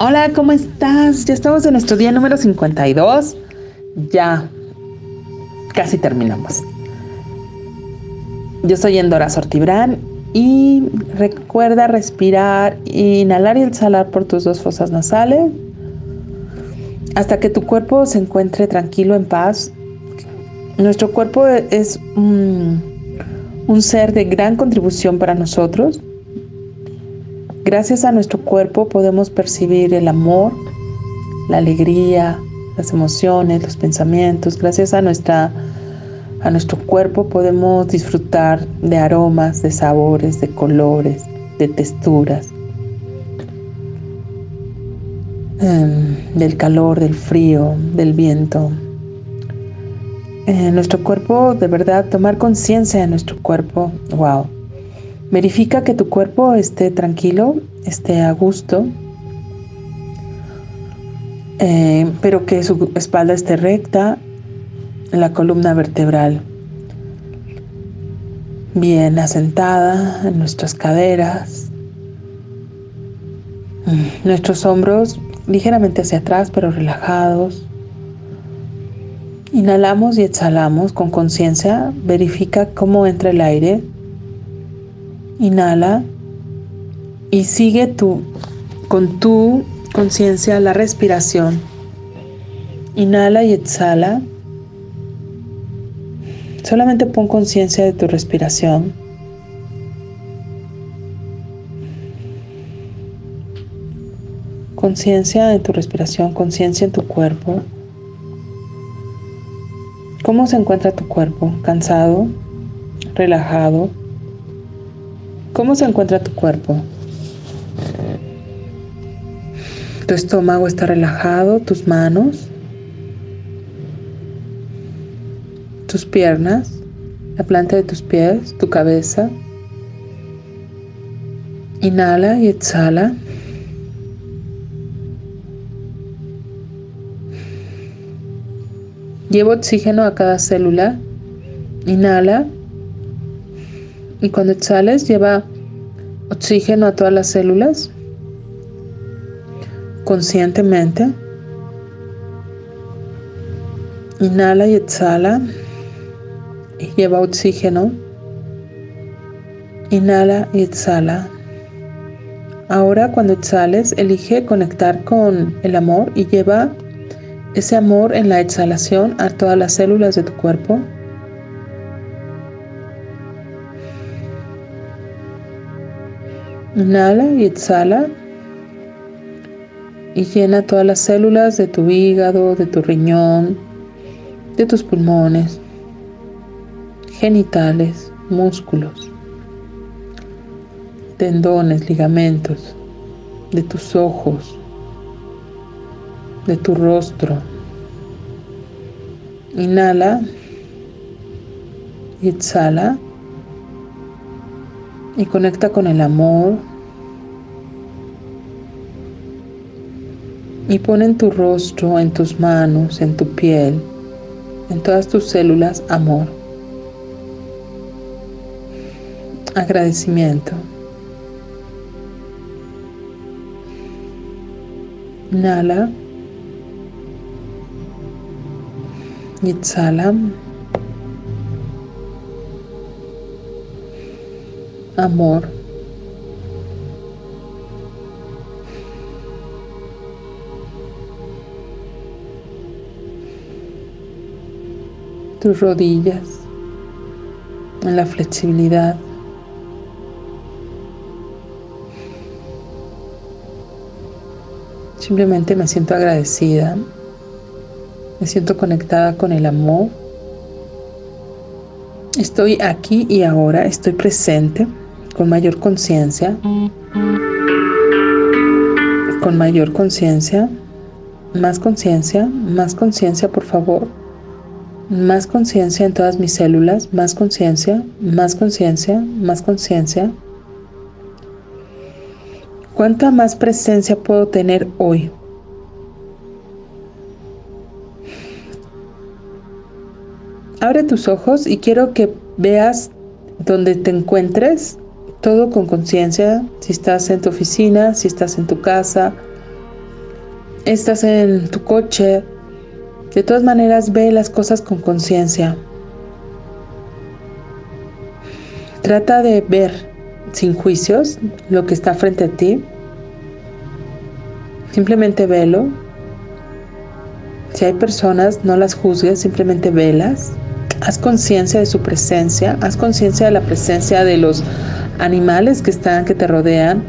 Hola, ¿cómo estás? Ya estamos en nuestro día número 52. Ya casi terminamos. Yo soy Endora Sortibrán y recuerda respirar, inhalar y exhalar por tus dos fosas nasales hasta que tu cuerpo se encuentre tranquilo, en paz. Nuestro cuerpo es un, un ser de gran contribución para nosotros Gracias a nuestro cuerpo podemos percibir el amor, la alegría, las emociones, los pensamientos. Gracias a, nuestra, a nuestro cuerpo podemos disfrutar de aromas, de sabores, de colores, de texturas, em, del calor, del frío, del viento. En nuestro cuerpo, de verdad, tomar conciencia de nuestro cuerpo, wow Verifica que tu cuerpo esté tranquilo, esté a gusto, eh, pero que su espalda esté recta, la columna vertebral bien asentada en nuestras caderas, mm, nuestros hombros ligeramente hacia atrás pero relajados. Inhalamos y exhalamos con conciencia. Verifica cómo entra el aire Inhala y sigue tu, con tu conciencia la respiración. Inhala y exhala. Solamente pon conciencia de tu respiración. Conciencia de tu respiración, conciencia en tu cuerpo. ¿Cómo se encuentra tu cuerpo? ¿Cansado? ¿Relajado? ¿Cómo se encuentra tu cuerpo? Tu estómago está relajado, tus manos, tus piernas, la planta de tus pies, tu cabeza. Inhala y exhala. Llevo oxígeno a cada célula. Inhala y cuando exhales, lleva oxígeno a todas las células conscientemente. Inhala y exhala y lleva oxígeno. Inhala y exhala. Ahora cuando exhales, elige conectar con el amor y lleva ese amor en la exhalación a todas las células de tu cuerpo. Inhala y exhala y llena todas las células de tu hígado, de tu riñón, de tus pulmones, genitales, músculos, tendones, ligamentos, de tus ojos, de tu rostro. Inhala y exhala y conecta con el amor. Y pon en tu rostro, en tus manos, en tu piel, en todas tus células amor. Agradecimiento. Inhala. Y exhala. Amor. Tus rodillas en la flexibilidad. Simplemente me siento agradecida, me siento conectada con el amor. Estoy aquí y ahora, estoy presente con mayor conciencia, con mayor conciencia, más conciencia, más conciencia, por favor, más conciencia en todas mis células, más conciencia, más conciencia, más conciencia. ¿Cuánta más presencia puedo tener hoy? Abre tus ojos y quiero que veas donde te encuentres todo con conciencia, si estás en tu oficina, si estás en tu casa, estás en tu coche, de todas maneras ve las cosas con conciencia. Trata de ver sin juicios lo que está frente a ti. Simplemente velo. Si hay personas, no las juzgues, simplemente velas. Haz conciencia de su presencia, haz conciencia de la presencia de los animales que están, que te rodean.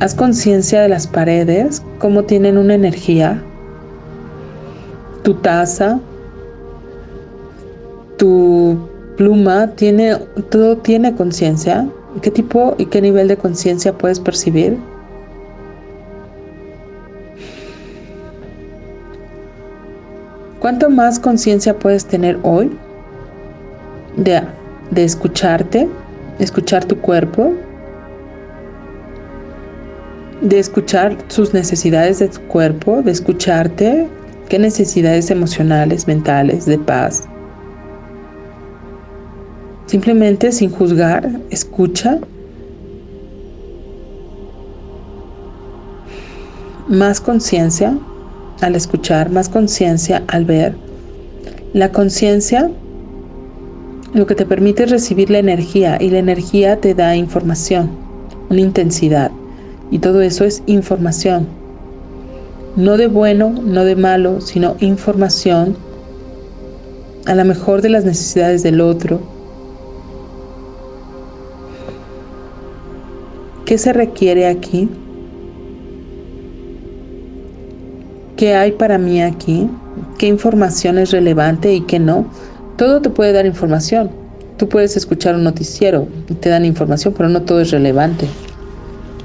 Haz conciencia de las paredes, cómo tienen una energía. Tu taza, tu pluma, tiene, todo tiene conciencia. ¿Qué tipo y qué nivel de conciencia puedes percibir? ¿Cuánto más conciencia puedes tener hoy de, de escucharte, escuchar tu cuerpo, de escuchar sus necesidades de tu cuerpo, de escucharte, qué necesidades emocionales, mentales, de paz. Simplemente sin juzgar, escucha. Más conciencia al escuchar, más conciencia al ver. La conciencia lo que te permite es recibir la energía y la energía te da información, una intensidad. Y todo eso es información. No de bueno, no de malo, sino información a la mejor de las necesidades del otro. ¿Qué se requiere aquí? ¿Qué hay para mí aquí? ¿Qué información es relevante y qué no? Todo te puede dar información. Tú puedes escuchar un noticiero y te dan información, pero no todo es relevante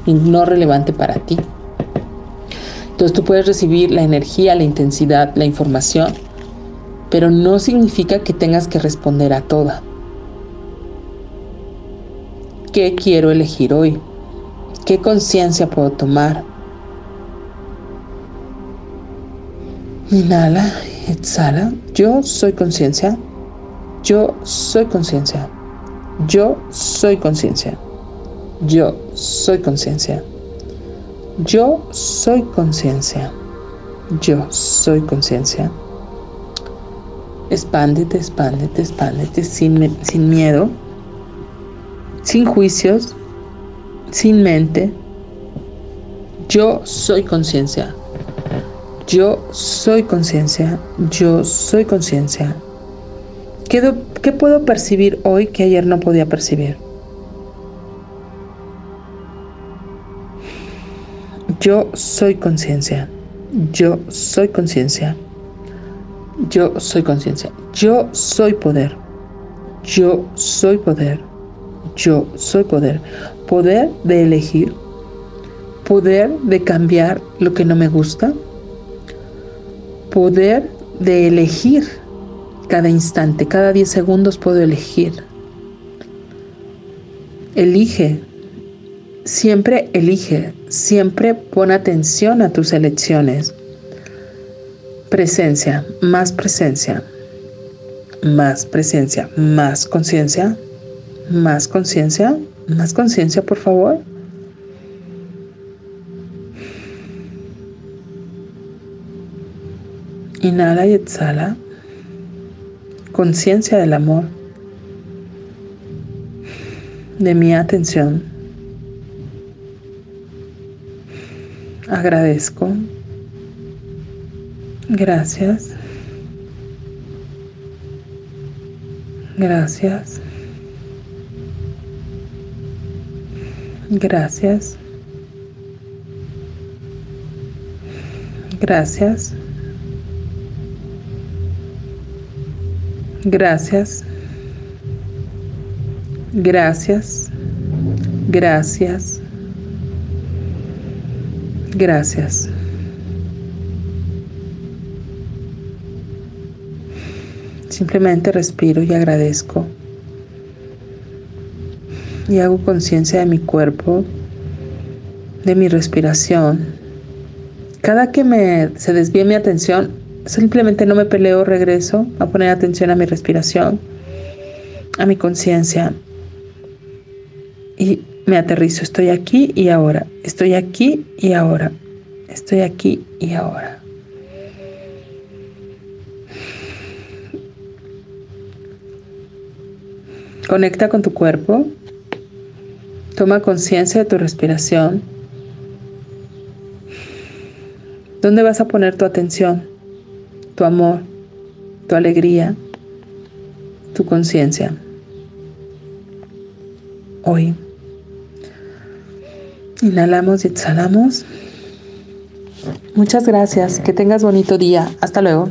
y no relevante para ti. Entonces tú puedes recibir la energía, la intensidad, la información, pero no significa que tengas que responder a toda. ¿Qué quiero elegir hoy? ¿Qué conciencia puedo tomar? Inhala, exhala. Yo soy conciencia. Yo soy conciencia. Yo soy conciencia. Yo soy conciencia. Yo soy conciencia. Yo soy conciencia. Expándete, expándete, expándete sin, sin miedo, sin juicios, sin mente. Yo soy conciencia. Yo soy conciencia. Yo soy conciencia. ¿Qué, puedo percibir hoy que ayer no podía percibir? Yo soy conciencia. Yo soy conciencia. Yo soy conciencia. Yo soy poder. Yo soy poder. Yo soy poder. Poder de elegir. Poder de cambiar lo que no me gusta. Poder de elegir cada instante, cada 10 segundos puedo elegir. Elige, siempre elige, siempre pon atención a tus elecciones. Presencia, más presencia, más presencia, más conciencia, más conciencia, más conciencia, por favor. Inhala y exhala conciencia del amor, de mi atención. Agradezco. Gracias. Gracias. Gracias. Gracias. Gracias. Gracias. Gracias. Gracias. Simplemente respiro y agradezco. Y hago conciencia de mi cuerpo, de mi respiración. Cada que me se desvíe mi atención, Simplemente no me peleo, regreso a poner atención a mi respiración, a mi conciencia y me aterrizo. Estoy aquí y ahora. Estoy aquí y ahora. Estoy aquí y ahora. Conecta con tu cuerpo. Toma conciencia de tu respiración. ¿Dónde vas a poner tu atención, tu amor, tu alegría, tu conciencia? Hoy. Inhalamos y exhalamos. Muchas gracias. Que tengas bonito día. Hasta luego.